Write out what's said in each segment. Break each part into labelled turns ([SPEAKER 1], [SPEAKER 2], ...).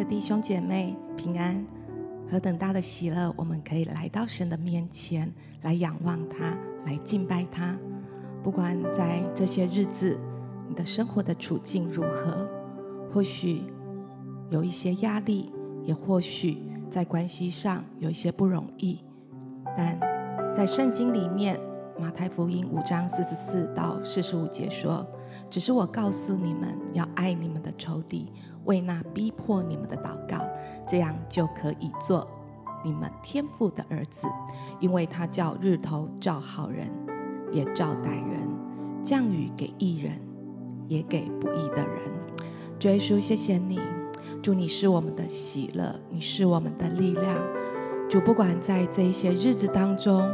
[SPEAKER 1] 的弟兄姐妹，平安！何等大的喜乐，我们可以来到神的面前，来仰望他，来敬拜他。不管在这些日子，你的生活的处境如何，或许有一些压力，也或许在关系上有一些不容易，但在圣经里面，马太福音五章四十四到四十五节说：“只是我告诉你们，要爱你们的仇敌。”为那逼迫你们的祷告，这样就可以做你们天父的儿子，因为他叫日头照好人，也照歹人；降雨给义人，也给不义的人。主耶稣，谢谢你，主你是我们的喜乐，你是我们的力量。主，不管在这一些日子当中，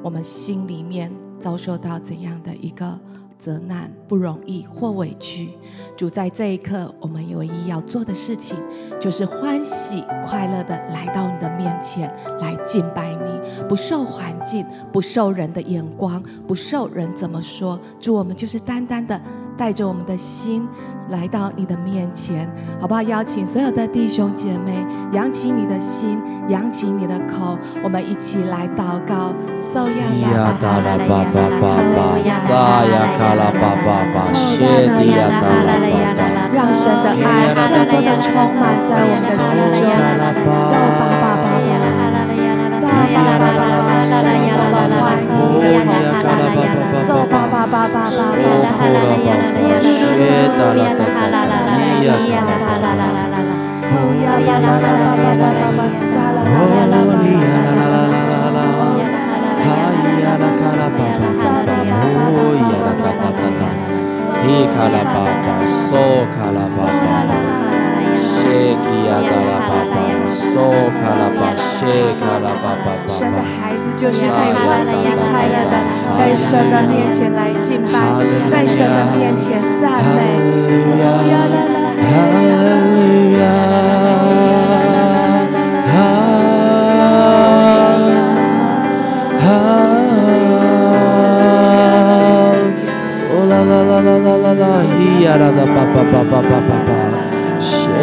[SPEAKER 1] 我们心里面遭受到怎样的一个。责难不容易或委屈，主在这一刻，我们唯一要做的事情，就是欢喜快乐的来到你的面前来敬拜你，不受环境，不受人的眼光，不受人怎么说，主我们就是单单的带着我们的心。来到你的面前，好不好？邀请所有的弟兄姐妹，扬起你的心，扬起你的口，我们一起来祷告。受呀啦啦啦啦啦，哈利路亚，撒呀卡拉巴巴巴，谢地呀啦啦啦啦，让神的爱更多的充满在我们的心中。受巴巴巴巴，撒巴巴 Kalababa, so kalababa. 神的孩子就是可以欢喜快乐的，在神的面前来敬拜，在神的面前赞美。
[SPEAKER 2] 咿呀卡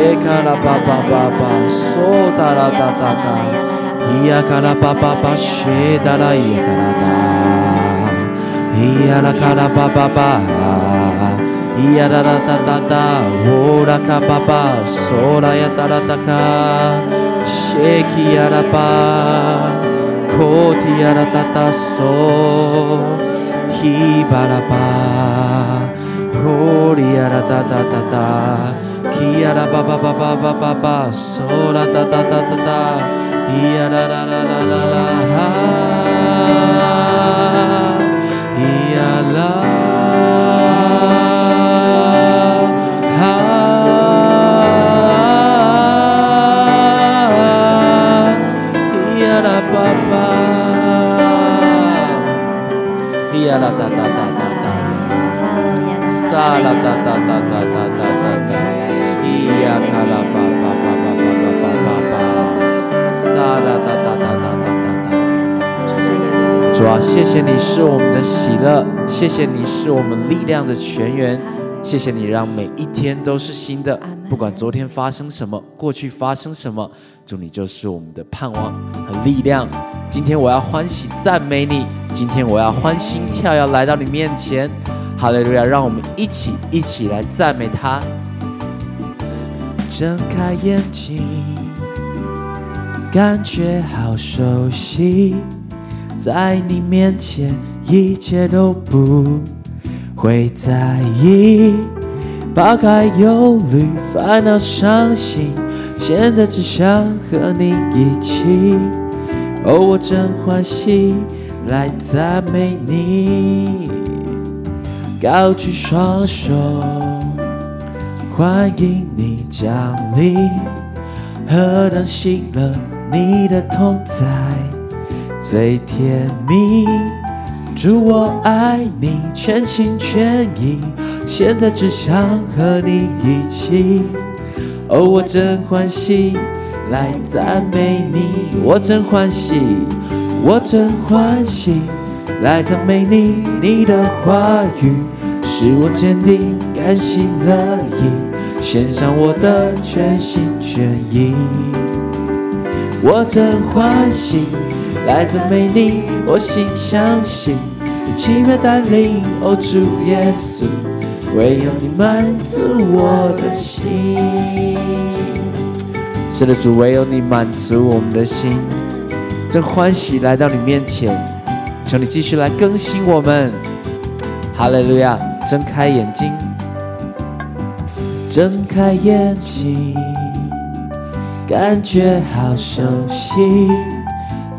[SPEAKER 2] レカラパパパパソタラタタタイヤカラパパパシェダライヤカラタイヤラカラパパパイヤラタタタタオラカパパソラヤタラタカシェキヤラパコティヤラタタソヒバラパホリヤラタタタタ Kia ra ta ta ta ta ta. Ia la. Sala ta ta ta ta ta. 主啊，谢谢你是我们的喜乐，谢谢你是我们力量的泉源，谢谢你让每一天都是新的。不管昨天发生什么，过去发生什么，主你就是我们的盼望和力量。今天我要欢喜赞美你，今天我要欢心跳要来到你面前。哈利路亚！让我们一起一起来赞美他。睁开眼睛。感觉好熟悉，在你面前一切都不会在意，抛开忧虑、烦恼、伤心，现在只想和你一起。哦，我真欢喜来赞美你，高举双手欢迎你降临，何等喜乐！你的同在最甜蜜，主我爱你全心全意，现在只想和你一起。哦，我真欢喜来赞美你，我真欢喜，我真欢喜来赞美你。你的话语使我坚定，甘心乐意。献上我的全心全意。我真欢喜来自美丽，我心相信奇妙带领，哦，主耶稣，唯有你满足我的心。是的，主，唯有你满足我们的心，真欢喜来到你面前，求你继续来更新我们。哈利路亚！睁开眼睛，睁开眼睛，感觉好熟悉，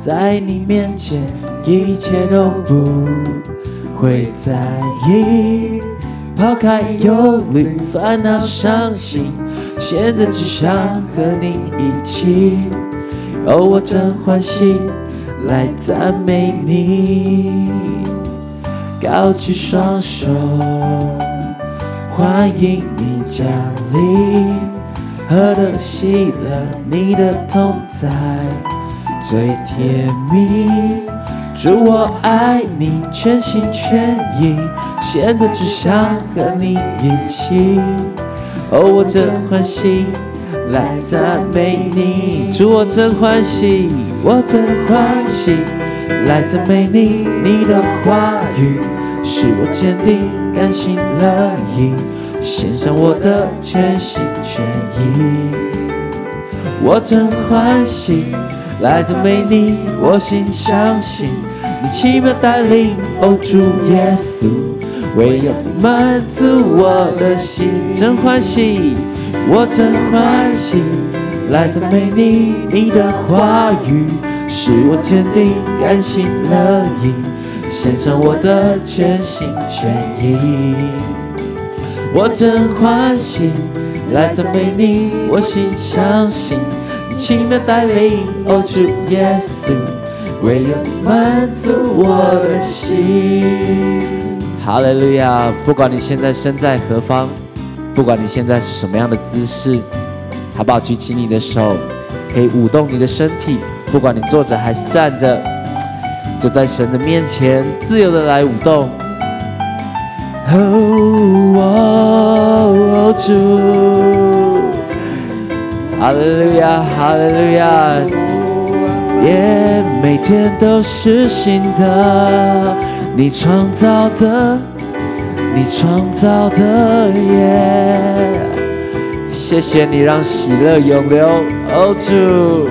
[SPEAKER 2] 在你面前一切都不会在意，抛开忧虑、烦恼、伤心，现在只想和你一起。哦，我真欢喜来赞美你。高举双手，欢迎你降临，何等喜乐，你的同在最甜蜜。主，我爱你，全心全意，现在只想和你一起。哦，我真欢喜来赞美你。主，我真欢喜，我真欢喜。来赞美你，你的话语使我坚定，甘心乐意，献上我的全心全意。我真欢喜，来赞美你，我心相信你奇妙带领，哦，主耶稣，唯有你满足我的心。真欢喜，我真欢喜，来赞美你，你的话语。使我坚定，甘心乐意，献上我的全心全意。我真欢喜来赞美你，我心相信奇妙带领。哦，主耶稣，唯有满足我的心。哈利路亚！不管你现在身在何方，不管你现在是什么样的姿势，好不好？举起你的手，可以舞动你的身体。不管你坐着还是站着，就在神的面前自由的来舞动。哦，哦，主，哈利路亚，哈利路亚，耶，每天都是新的，你创造的，你创造的耶，谢谢你让喜乐永留，哦，主。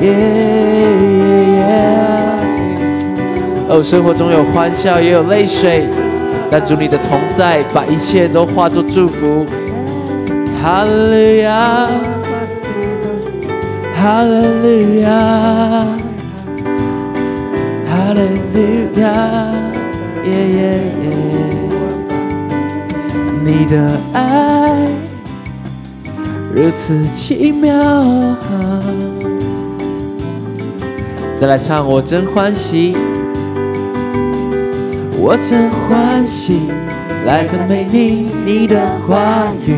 [SPEAKER 2] 耶耶耶！哦，生活中有欢笑，也有泪水，但主你的同在，把一切都化作祝福。Hallelujah，Hallelujah，Hallelujah，耶耶。你的爱如此奇妙。再来唱，我真欢喜，我真欢喜，来赞美你，你的话语。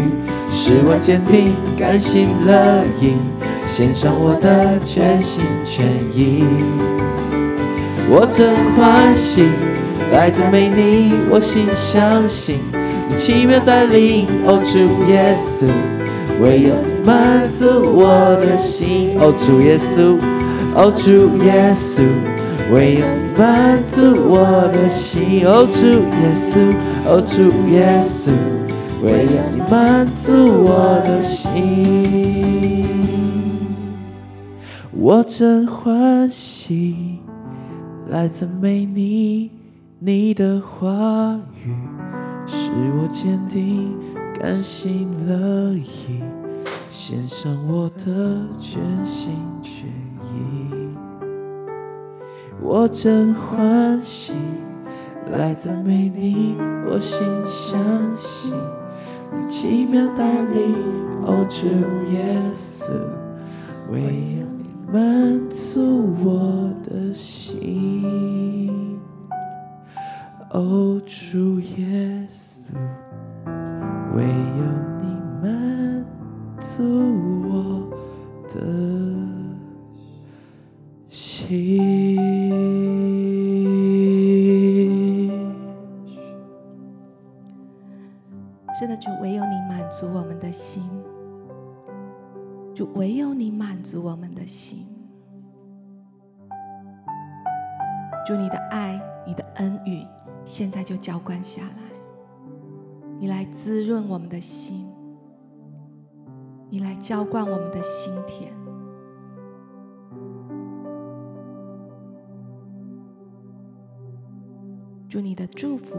[SPEAKER 2] 使我坚定，甘心乐意，献上我的全心全意。我真欢喜，来赞美你，我心相信你奇妙带领，哦，主耶稣，唯有满足我的心，哦，主耶稣。哦，主耶稣，唯有满足我的心。哦，主耶稣，哦，主耶稣，唯有你满足我的心。我真欢喜来赞美你，你的话语使我坚定，甘心乐意，献上我的全心全意。我真欢喜来赞美你，我心相信你奇妙带领，哦，主耶稣，唯有你满足我的心，哦，主耶稣，唯有你满足我的
[SPEAKER 1] 心。真的，就唯有你满足我们的心，主，唯有你满足我们的心。主，你的爱、你的恩雨，现在就浇灌下来，你来滋润我们的心，你来浇灌我们的心田。祝你的祝福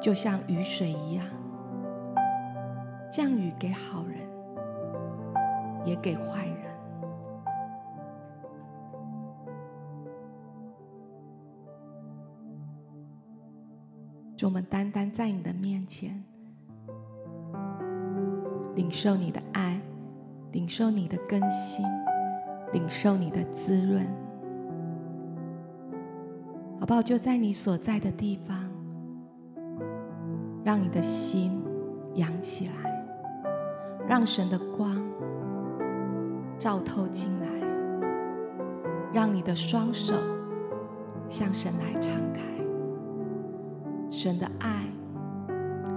[SPEAKER 1] 就像雨水一样，降雨给好人，也给坏人。祝我们单单在你的面前，领受你的爱，领受你的更新，领受你的滋润。好不好？就在你所在的地方，让你的心扬起来，让神的光照透进来，让你的双手向神来敞开，神的爱、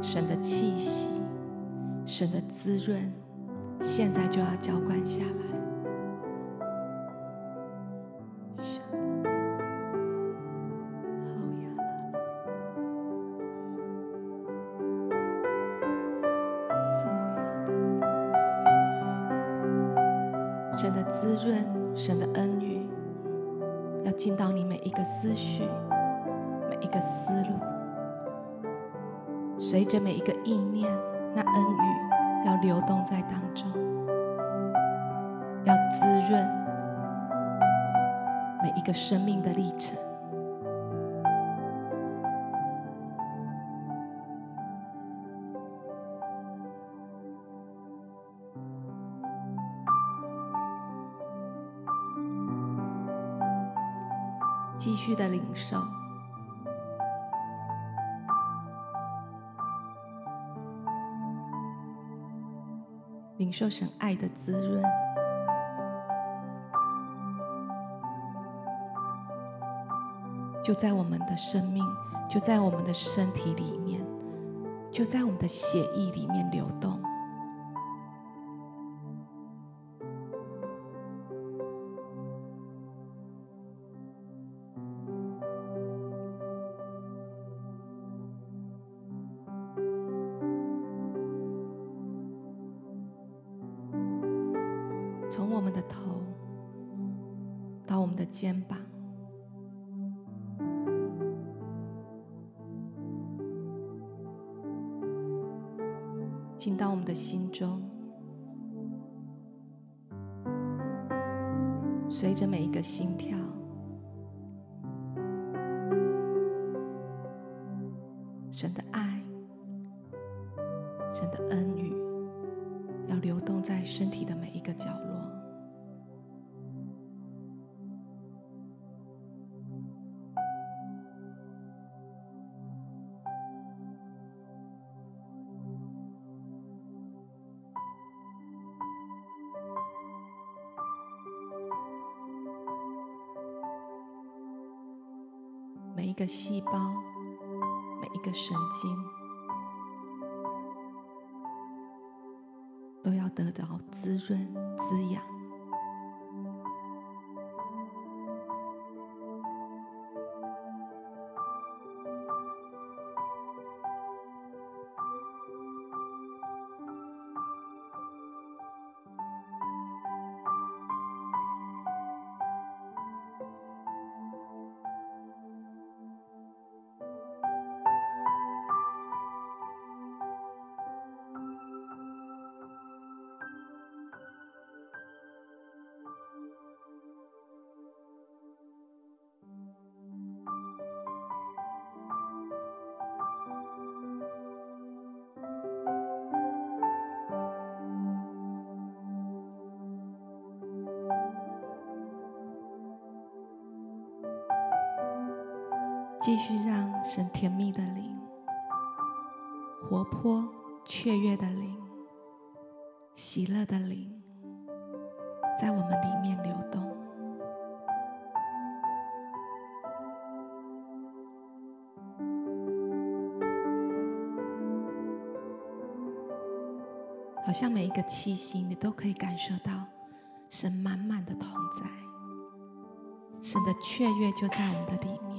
[SPEAKER 1] 神的气息、神的滋润，现在就要浇灌下来。随着每一个意念，那恩雨要流动在当中，要滋润每一个生命的历程。继续的领受，受神爱的滋润，就在我们的生命，就在我们的身体里面，就在我们的血液里面流动。一个细胞，每一个神经，都要得到滋润、滋养。神甜蜜的灵、活泼雀跃的灵、喜乐的灵，在我们里面流动。好像每一个气息，你都可以感受到神满满的同在，神的雀跃就在我们的里面。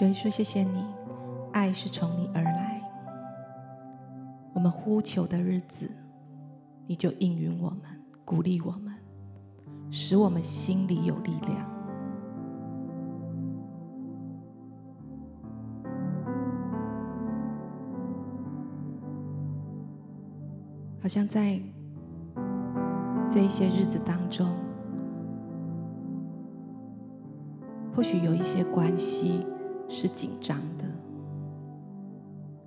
[SPEAKER 1] 主耶稣，谢谢你，爱是从你而来。我们呼求的日子，你就应允我们，鼓励我们，使我们心里有力量。好像在这一些日子当中，或许有一些关系。是紧张的，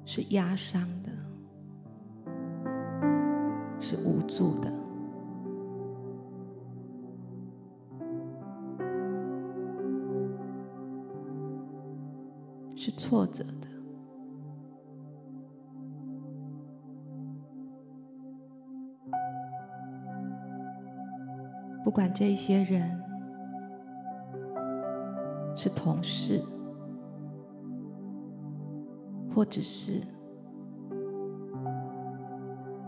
[SPEAKER 1] 是压伤的，是无助的，是挫折的。不管这些人是同事。或者是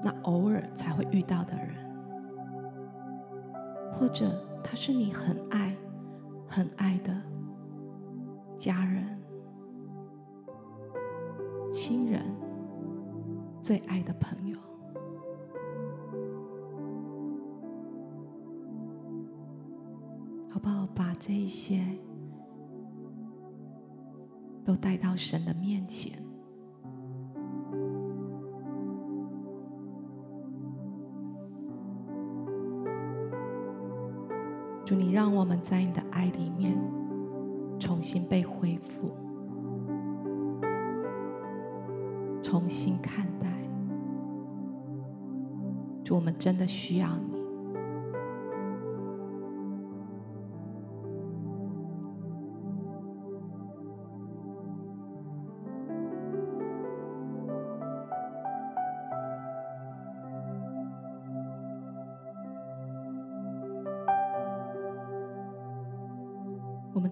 [SPEAKER 1] 那偶尔才会遇到的人，或者他是你很爱、很爱的家人、亲人、最爱的朋友，好不好？把这一些都带到神的面前。让我们在你的爱里面重新被恢复，重新看待。主，我们真的需要你，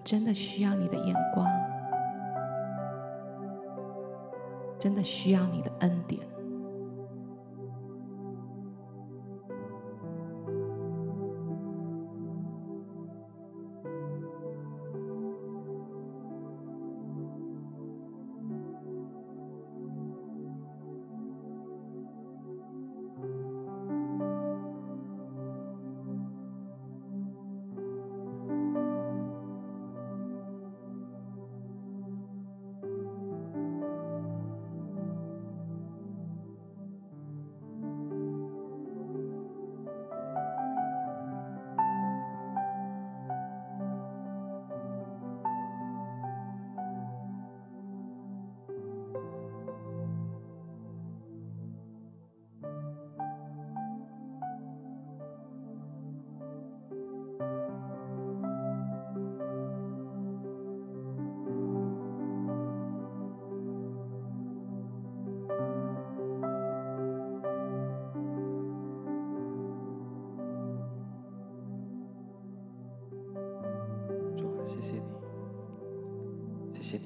[SPEAKER 1] 真的需要你的眼光，真的需要你的恩典。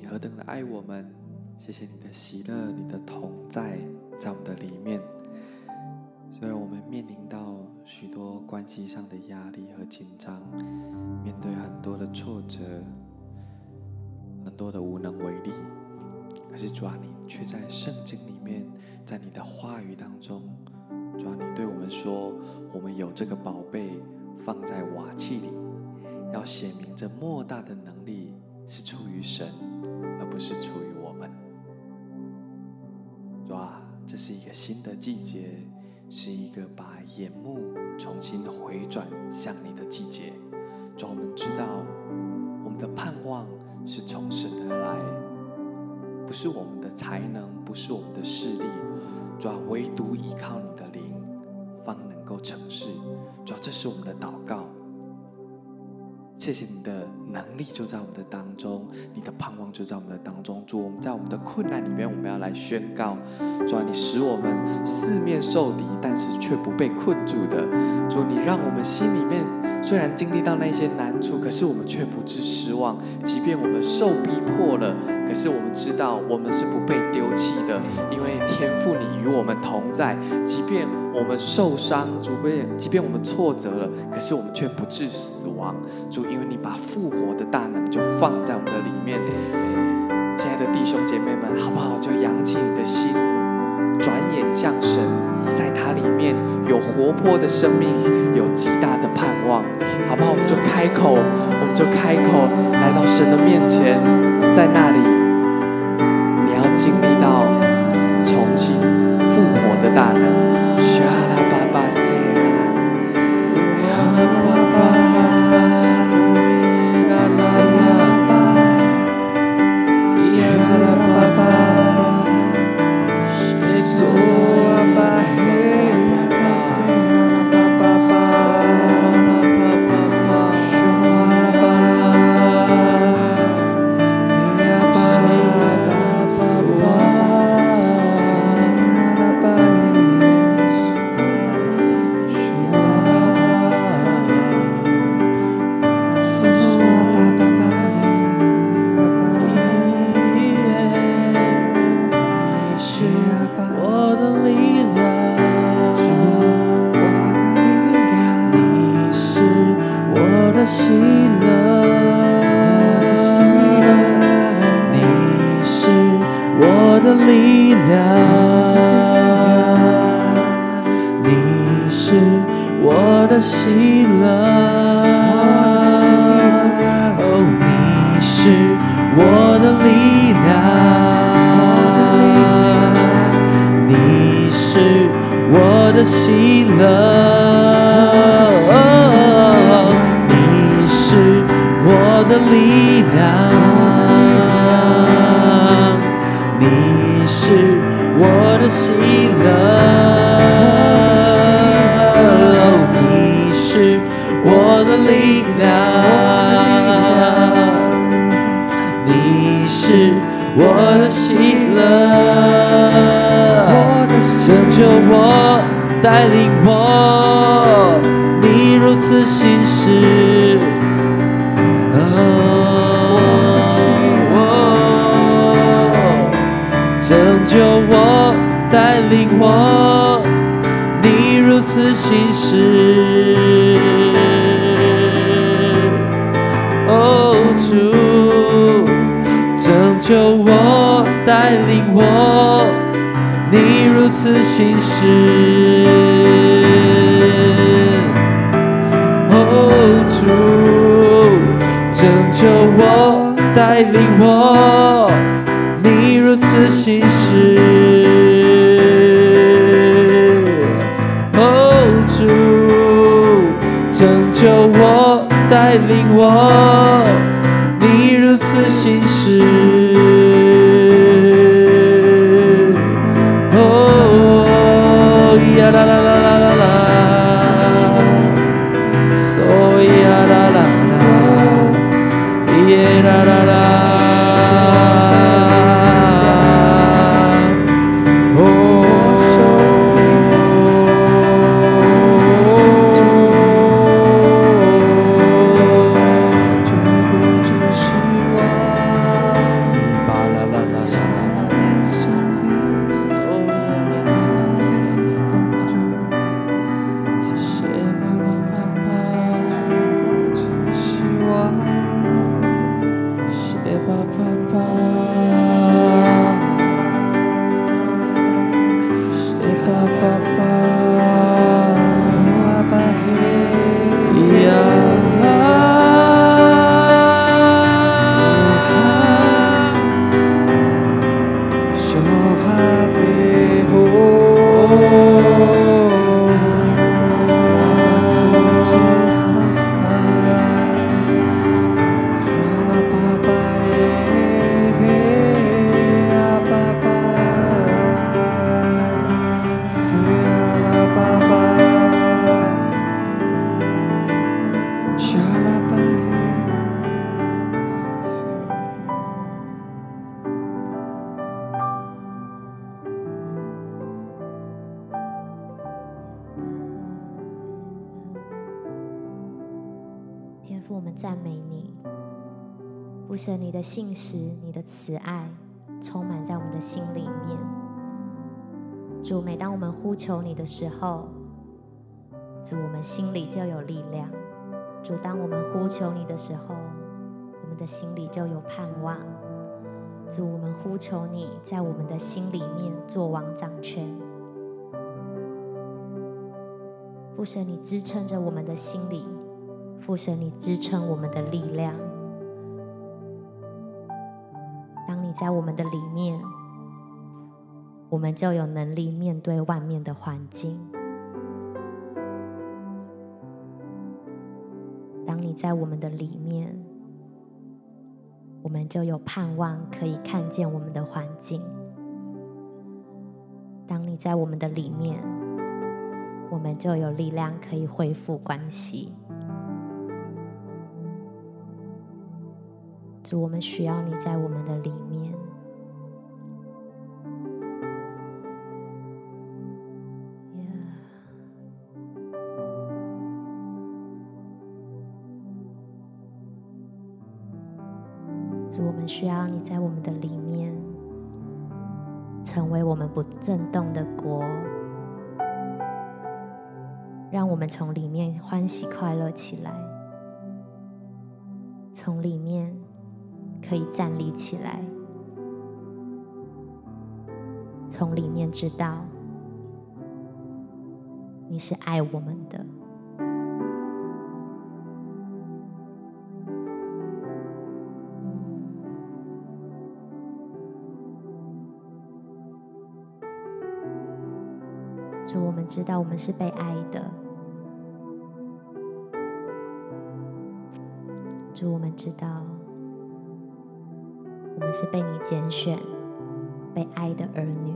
[SPEAKER 3] 何等的爱我们，谢谢你的喜乐，你的同在在我们的里面。虽然我们面临到许多关系上的压力和紧张，面对很多的挫折，很多的无能为力，可是主啊，你却在圣经里面，在你的话语当中，主啊，你对我们说，我们有这个宝贝放在瓦器里。要显明这莫大的能力是出于神，不是出于我们。主啊，这是一个新的季节，是一个把眼目重新的回转向你的季节。主啊，我们知道我们的盼望是从神而来，不是我们的才能，不是我们的势力。主啊，唯独依靠你的灵，方能够成事。主啊，这是我们的祷告。谢谢你的能力就在我们的当中，你的盼望就在我们的当中。主，我们在我们的困难里面，我们要来宣告：主啊，你使我们四面受敌，但是却不被困住的。主，你让我们心里面虽然经历到那些难处，可是我们却不致失望。即便我们受逼迫了，可是我们知道我们是不被丢弃的，因为天父你与我们同在。即便我们受伤，主，即便我们挫折了，可是我们却不致死亡。主，因为你把复活的大能就放在我们的里面。亲爱的弟兄姐妹们，好不好？就扬起你的心，转眼向神，在它里面有活泼的生命，有极大的盼望，好不好？我们就开口，我们就开口来到神的面前，在那里，你要经历到重新复活的大能。
[SPEAKER 2] 亮，你是我的喜乐，哦，你是我的力量，你是我的喜乐。是。拯救我，带领我，你如此行事。哦，主，拯救我，带领我，你如此行事。带领我，你如此心事。救我，带领我，你如此心事。哦呀啦啦啦啦
[SPEAKER 4] 的时候，主，我们心里就有力量。主，当我们呼求你的时候，我们的心里就有盼望。主，我们呼求你在我们的心里面做王掌权。父神，你支撑着我们的心里；父神，你支撑我们的力量。当你在我们的里面，我们就有能力面对外面的环境。当你在我们的里面，我们就有盼望可以看见我们的环境。当你在我们的里面，我们就有力量可以恢复关系。主，我们需要你在我们的里面。震动的国，让我们从里面欢喜快乐起来，从里面。可以站立起来，从里面知道你是爱我们的。知道我们是被爱的。主，我们知道。我们是被你拣选、被爱的儿女。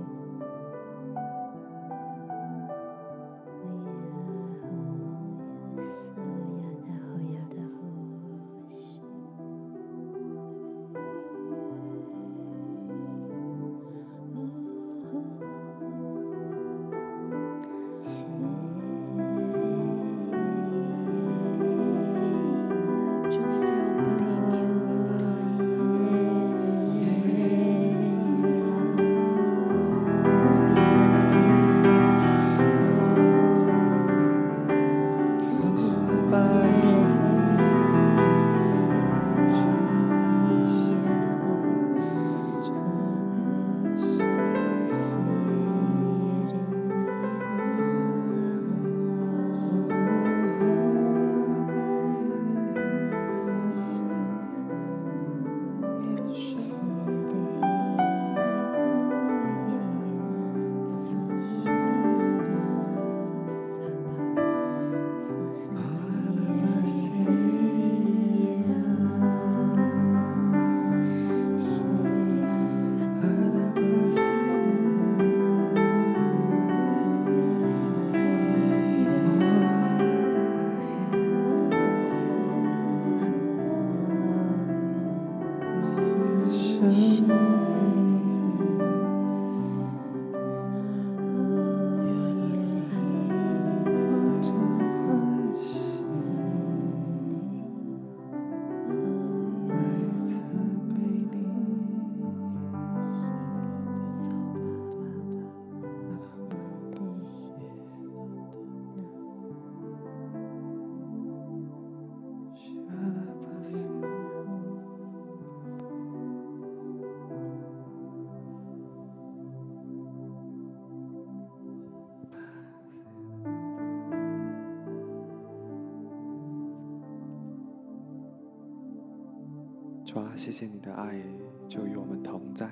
[SPEAKER 3] 主啊，谢谢你的爱就与我们同在。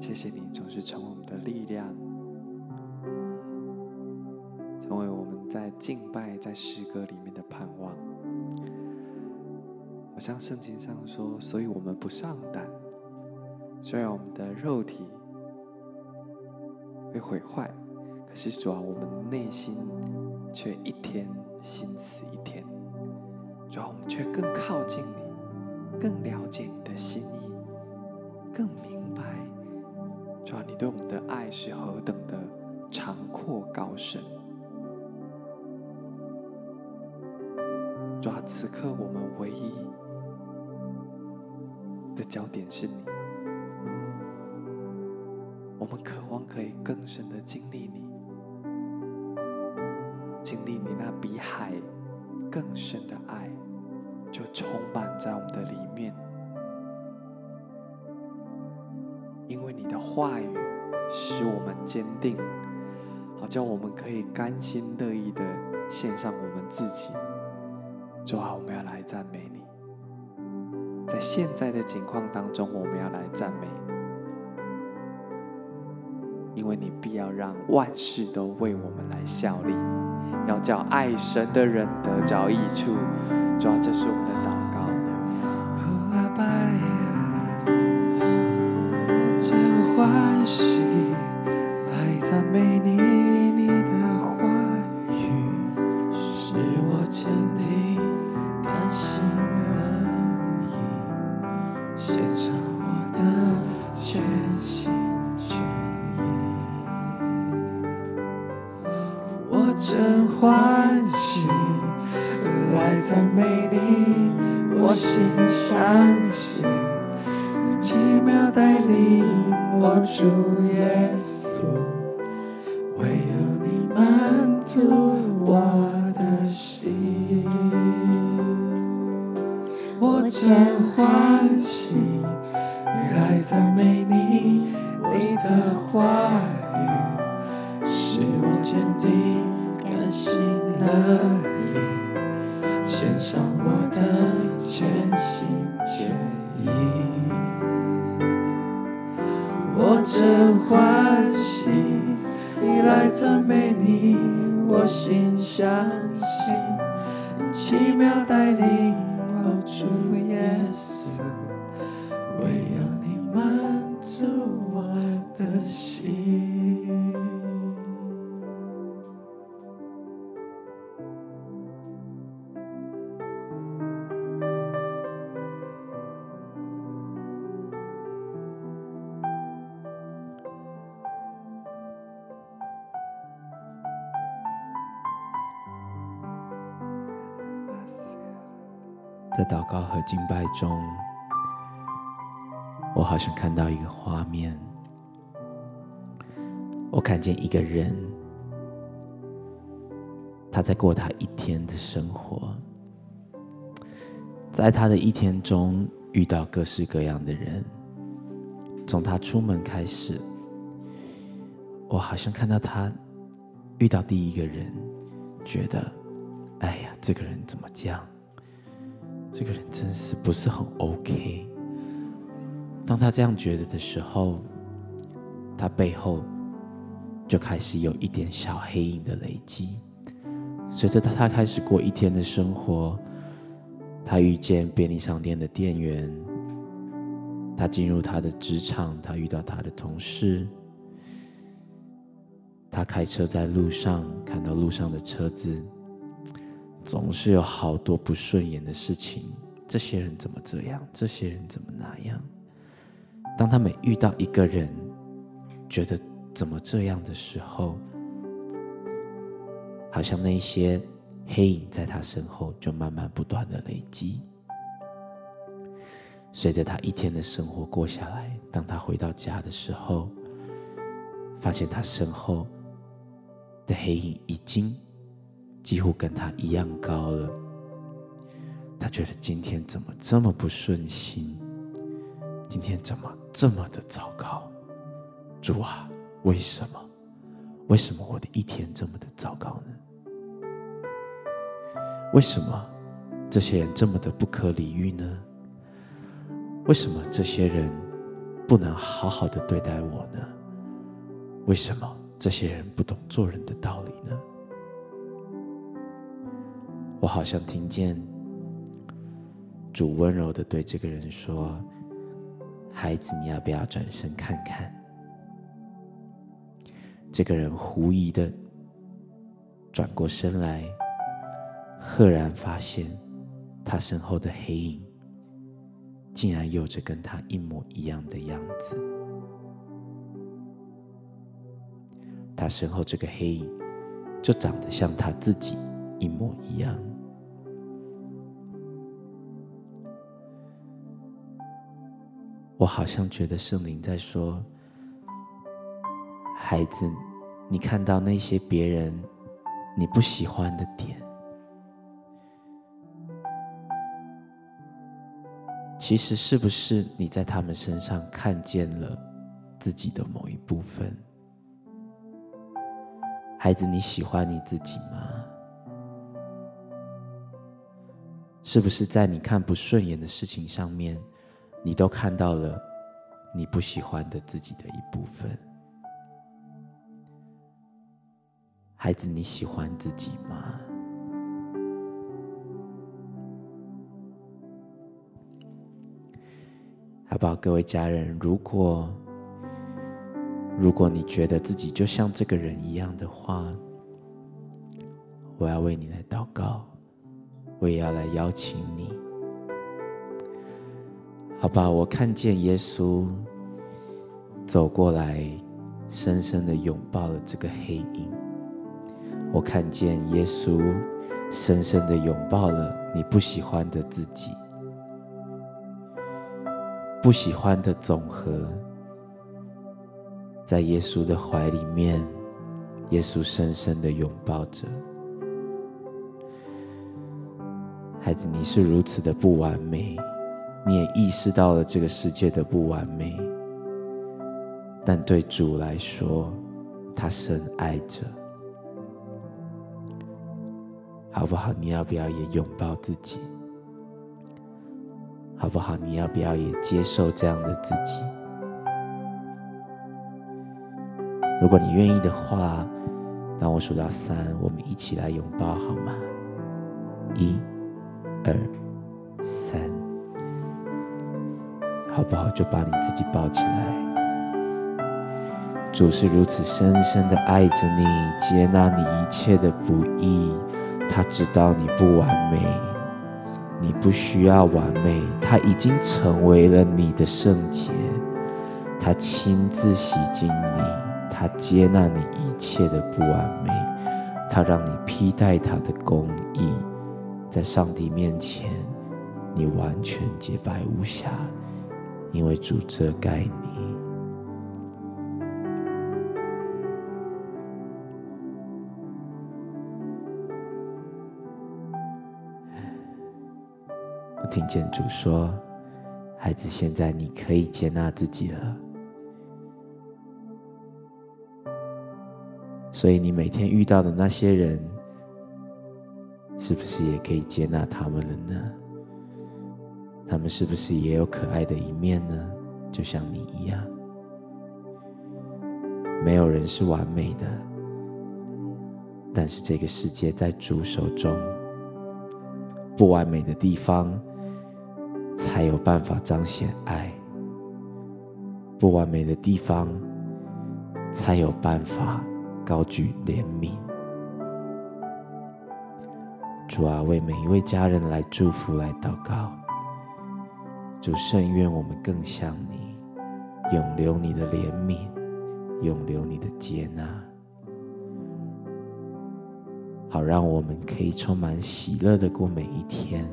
[SPEAKER 3] 谢谢你总是成为我们的力量，成为我们在敬拜、在诗歌里面的盼望。好像圣经上说，所以我们不上胆。虽然我们的肉体会毁坏，可是主啊，我们内心。却一天新似一天，主啊，我们却更靠近你，更了解你的心意，更明白，主啊，你对我们的爱是何等的长阔高深。主啊，此刻我们唯一的焦点是你，我们渴望可以更深的经历你。经历你那比海更深的爱，就充满在我们的里面。因为你的话语使我们坚定，好叫我们可以甘心乐意的献上我们自己。主啊，我们要来赞美你。在现在的情况当中，我们要来赞美你，因为你必要让万事都为我们来效力。要叫爱神的人得着益处，主啊，这是我们的
[SPEAKER 2] 祷
[SPEAKER 3] 在祷告和敬拜中，我好像看到一个画面，
[SPEAKER 5] 我看见一个人，他在过他一天的生活，在他的一天中遇到各式各样的人。从他出门开始，我好像看到他遇到第一个人，觉得，哎呀，这个人怎么这样？这个人真是不是很 OK。当他这样觉得的时候，他背后就开始有一点小黑影的累积。随着他他开始过一天的生活，他遇见便利商店的店员，他进入他的职场，他遇到他的同事，他开车在路上看到路上的车子，总是有好多不顺眼的事情。这些人怎么这样？这些人怎么那样？当他每遇到一个人，觉得怎么这样的时候，好像那些黑影在他身后就慢慢不断的累积。随着他一天的生活过下来，当他回到家的时候，发现他身后的黑影已经几乎跟他一样高了。他觉得今天怎么这么不顺心？今天怎么这么的糟糕？主啊，为什么？为什么我的一天这么的糟糕呢？为什么这些人这么的不可理喻呢？为什么这些人不能好好的对待我呢？为什么这些人不懂做人的道理呢？我好像听见主温柔的对这个人说。孩子，你要不要转身看看？这个人狐疑的转过身来，赫然发现他身后的黑影，竟然有着跟他一模一样的样子。他身后这个黑影，就长得像他自己一模一样。我好像觉得圣灵在说：“孩子，你看到那些别人你不喜欢的点，其实是不是你在他们身上看见了自己的某一部分？孩子，你喜欢你自己吗？是不是在你看不顺眼的事情上面？”你都看到了你不喜欢的自己的一部分，孩子，你喜欢自己吗？好不好，各位家人，如果如果你觉得自己就像这个人一样的话，我要为你来祷告，我也要来邀请你。好吧，我看见耶稣走过来，深深的拥抱了这个黑影。我看见耶稣深深的拥抱了你不喜欢的自己，不喜欢的总和，在耶稣的怀里面，耶稣深深的拥抱着。孩子，你是如此的不完美。你也意识到了这个世界的不完美，但对主来说，他深爱着，好不好？你要不要也拥抱自己？好不好？你要不要也接受这样的自己？如果你愿意的话，当我数到三，我们一起来拥抱，好吗？一、二、三。好不好？就把你自己抱起来。主是如此深深的爱着你，接纳你一切的不义。他知道你不完美，你不需要完美。他已经成为了你的圣洁，他亲自洗净你，他接纳你一切的不完美，他让你披戴他的公义，在上帝面前，你完全洁白无瑕。因为主遮盖你。
[SPEAKER 2] 我听见主说，孩子，现在你可以接纳自己了。所以你每天遇到的那些人，是不是也可以接纳他们了呢？他们是不是也有可爱的一面呢？就像你一样，没有人是完美的，但是这个世界在主手中，不完美的地方才有办法彰显爱，不完美的地方才有办法高举怜悯。主啊，为每一位家人来祝福、来祷告。主，圣愿我们更像你，永留你的怜悯，永留你的接纳，好让我们可以充满喜乐的过每一天，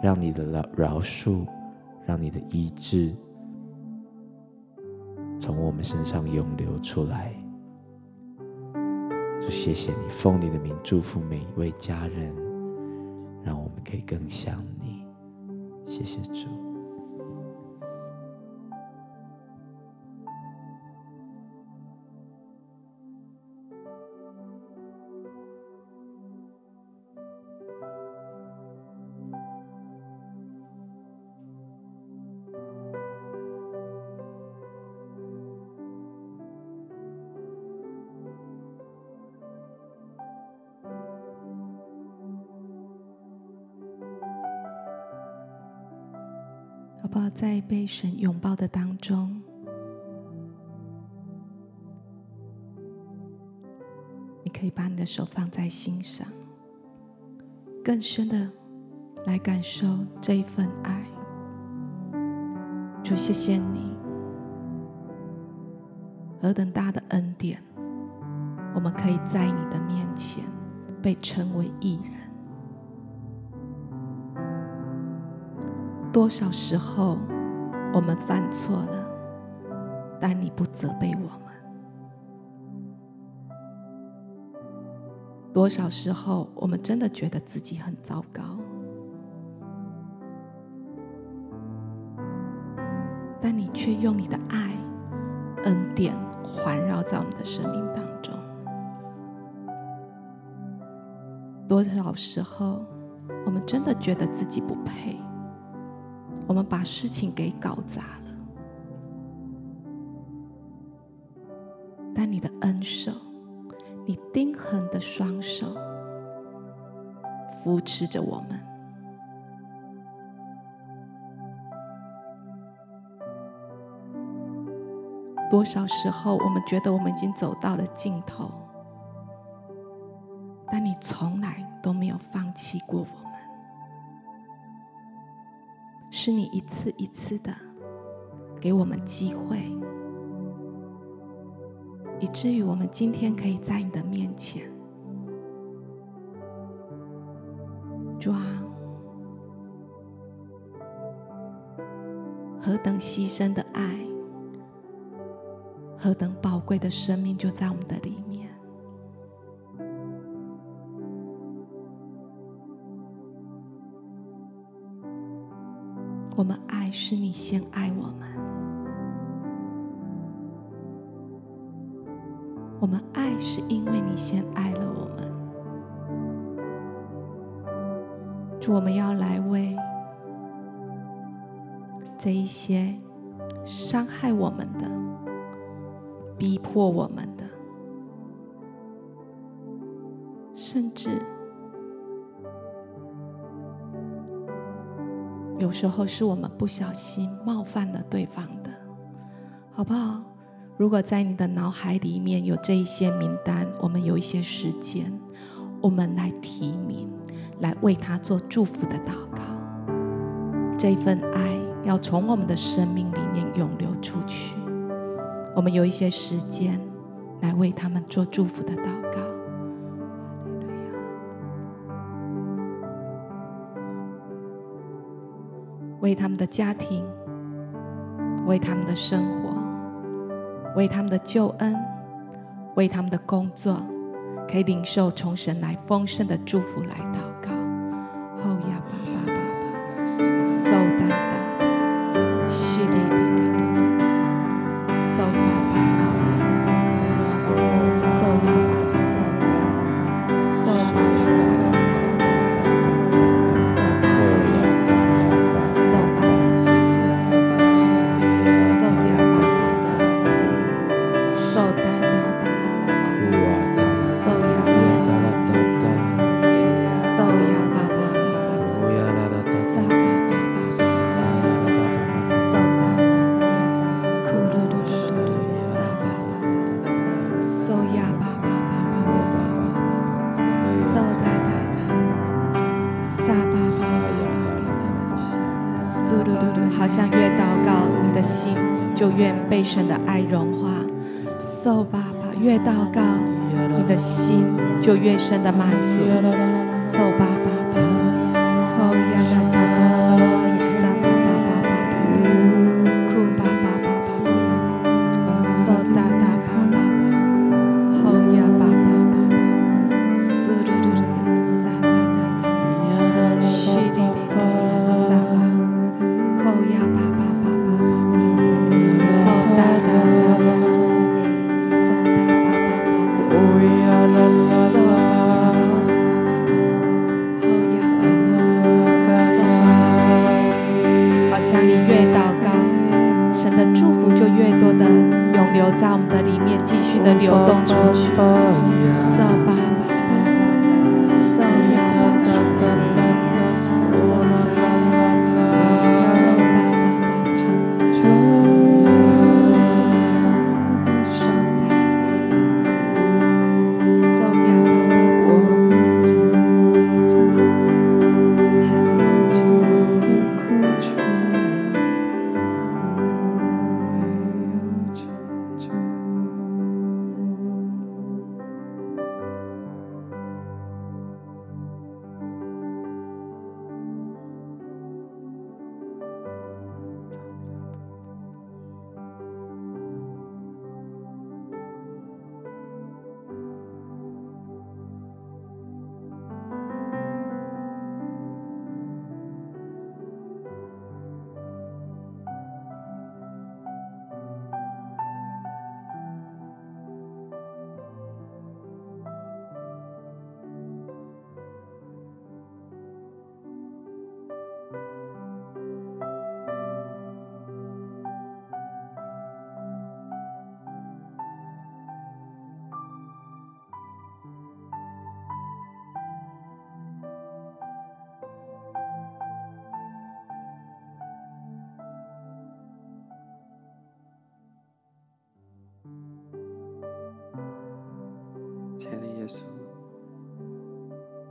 [SPEAKER 2] 让你的饶饶恕，让你的医治，从我们身上涌流出来。就谢谢你，奉你的名祝福每一位家人，让我们可以更像你。谢谢主。
[SPEAKER 1] 在被神拥抱的当中，你可以把你的手放在心上，更深的来感受这一份爱。主，谢谢你，何等大的恩典，我们可以在你的面前被称为义人。多少时候我们犯错了，但你不责备我们。多少时候我们真的觉得自己很糟糕，但你却用你的爱、恩典环绕在我们的生命当中。多少时候我们真的觉得自己不配。我们把事情给搞砸了，但你的恩手，你钉痕的双手扶持着我们。多少时候，我们觉得我们已经走到了尽头，但你从来都没有放弃过我。是你一次一次的给我们机会，以至于我们今天可以在你的面前，主啊，何等牺牲的爱，何等宝贵的生命就在我们的里面。我们爱是你先爱我们，我们爱是因为你先爱了我们。主，我们要来为这一些伤害我们的、逼迫我们的，甚至。有时候是我们不小心冒犯了对方的，好不好？如果在你的脑海里面有这一些名单，我们有一些时间，我们来提名，来为他做祝福的祷告。这份爱要从我们的生命里面涌流出去。我们有一些时间来为他们做祝福的祷告。为他们的家庭，为他们的生活，为他们的救恩，为他们的工作，可以领受从神来丰盛的祝福来祷告。后呀，爸爸，爸爸。嗖神的爱融化。，So，爸爸，越祷告，你的心就越深的满足。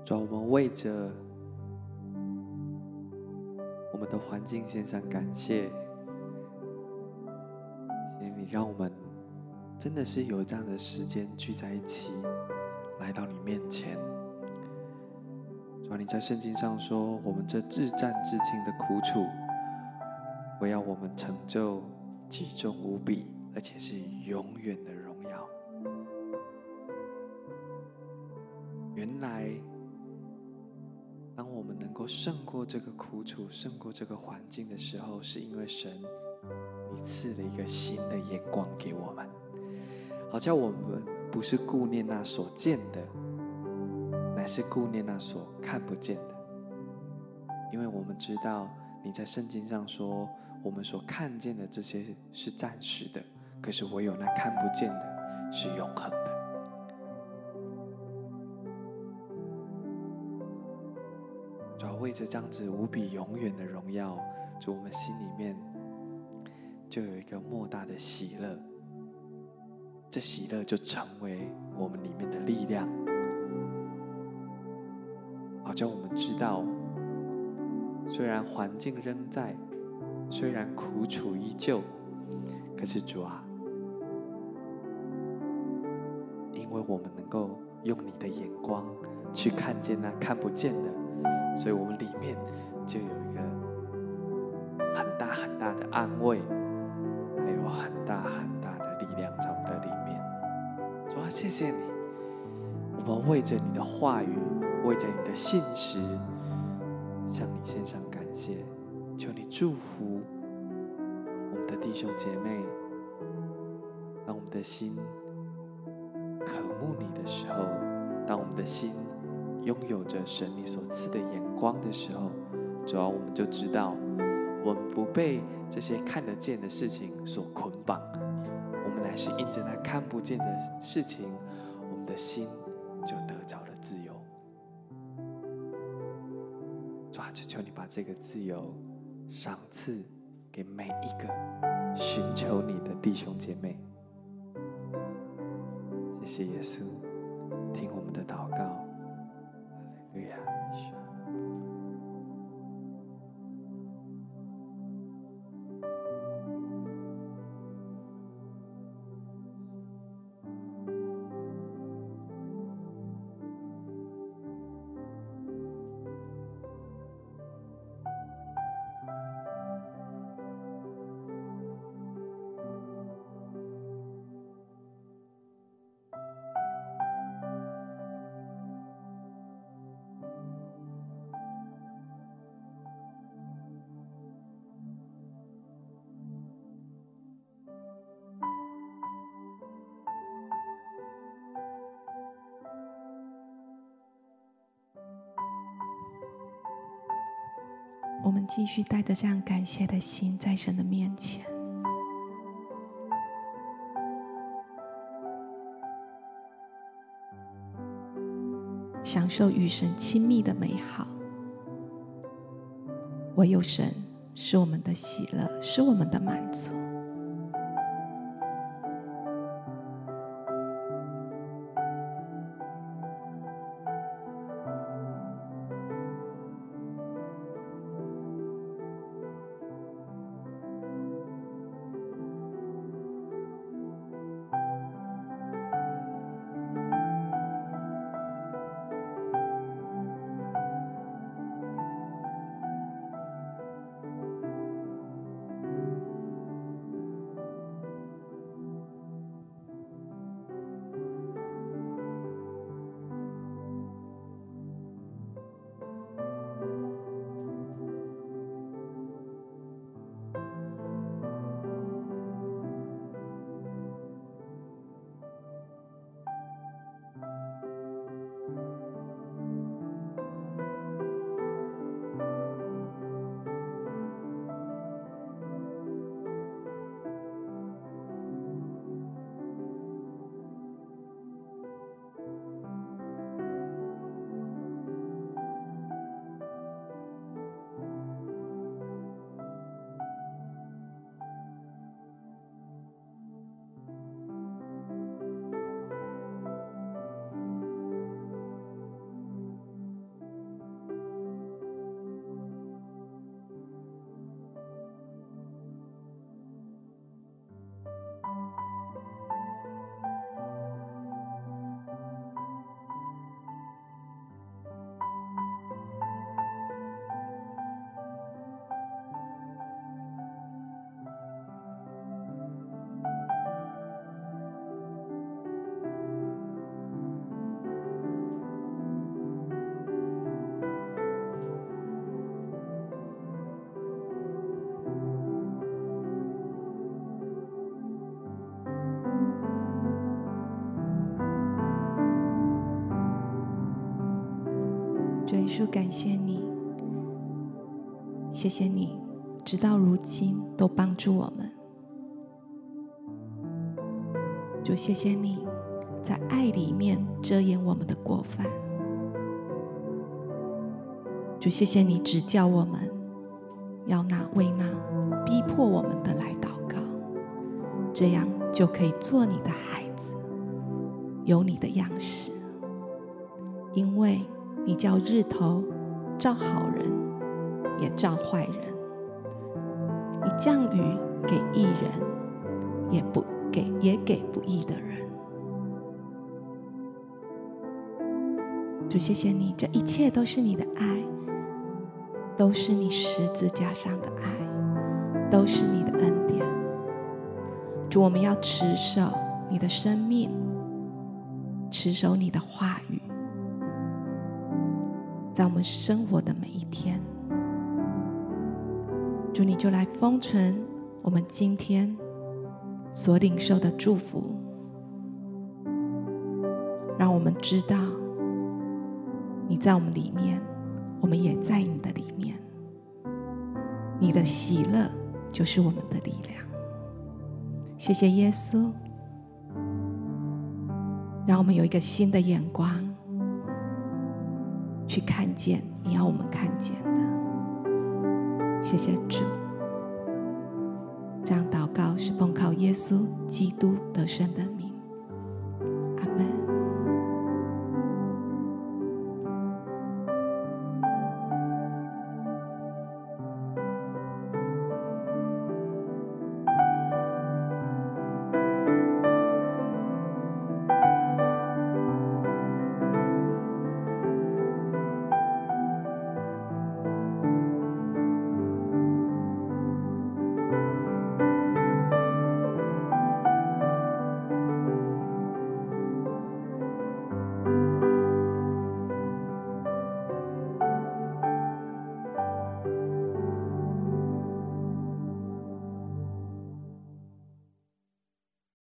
[SPEAKER 3] 主，我们为着我们的环境献上感谢，谢谢你让我们真的是有这样的时间聚在一起，来到你面前。主啊，你在圣经上说，我们这至暂至轻的苦楚，我要我们成就极重无比，而且是永远的荣耀。原来，够胜过这个苦楚、胜过这个环境的时候，是因为神你赐了一个新的眼光给我们，好叫我们不是顾念那所见的，乃是顾念那所看不见的。因为我们知道你在圣经上说，我们所看见的这些是暂时的，可是唯有那看不见的是永恒的。这样子无比永远的荣耀，主我们心里面就有一个莫大的喜乐，这喜乐就成为我们里面的力量，好叫我们知道，虽然环境仍在，虽然苦楚依旧，可是主啊，因为我们能够用你的眼光去看见那看不见的。所以，我们里面就有一个很大很大的安慰，还有很大很大的力量在我们的里面。主啊，谢谢你，我们为着你的话语，为着你的信实，向你献上感谢。求你祝福我们的弟兄姐妹，当我们的心渴慕你的时候，当我们的心拥有着神你所赐的眼光的时候，主要我们就知道，我们不被这些看得见的事情所捆绑，我们乃是因着那看不见的事情，我们的心就得着了自由。主啊，就求你把这个自由赏赐给每一个寻求你的弟兄姐妹。谢谢耶稣，听我们的祷告。
[SPEAKER 1] 我们继续带着这样感谢的心，在神的面前，享受与神亲密的美好。唯有神是我们的喜乐，是我们的满足。稣，感谢你，谢谢你，直到如今都帮助我们。主，谢谢你在爱里面遮掩我们的过犯。主，谢谢你指教我们，要那为那逼迫我们的来祷告，这样就可以做你的孩子，有你的样式，因为。你叫日头照好人，也照坏人；你降雨给义人，也不给也给不义的人。主，谢谢你，这一切都是你的爱，都是你十字架上的爱，都是你的恩典。主，我们要持守你的生命，持守你的话语。在我们生活的每一天，主，你就来封存我们今天所领受的祝福，让我们知道你在我们里面，我们也在你的里面。你的喜乐就是我们的力量。谢谢耶稣，让我们有一个新的眼光，看见你要我们看见的。谢谢主，这样祷告是奉靠耶稣基督得胜的。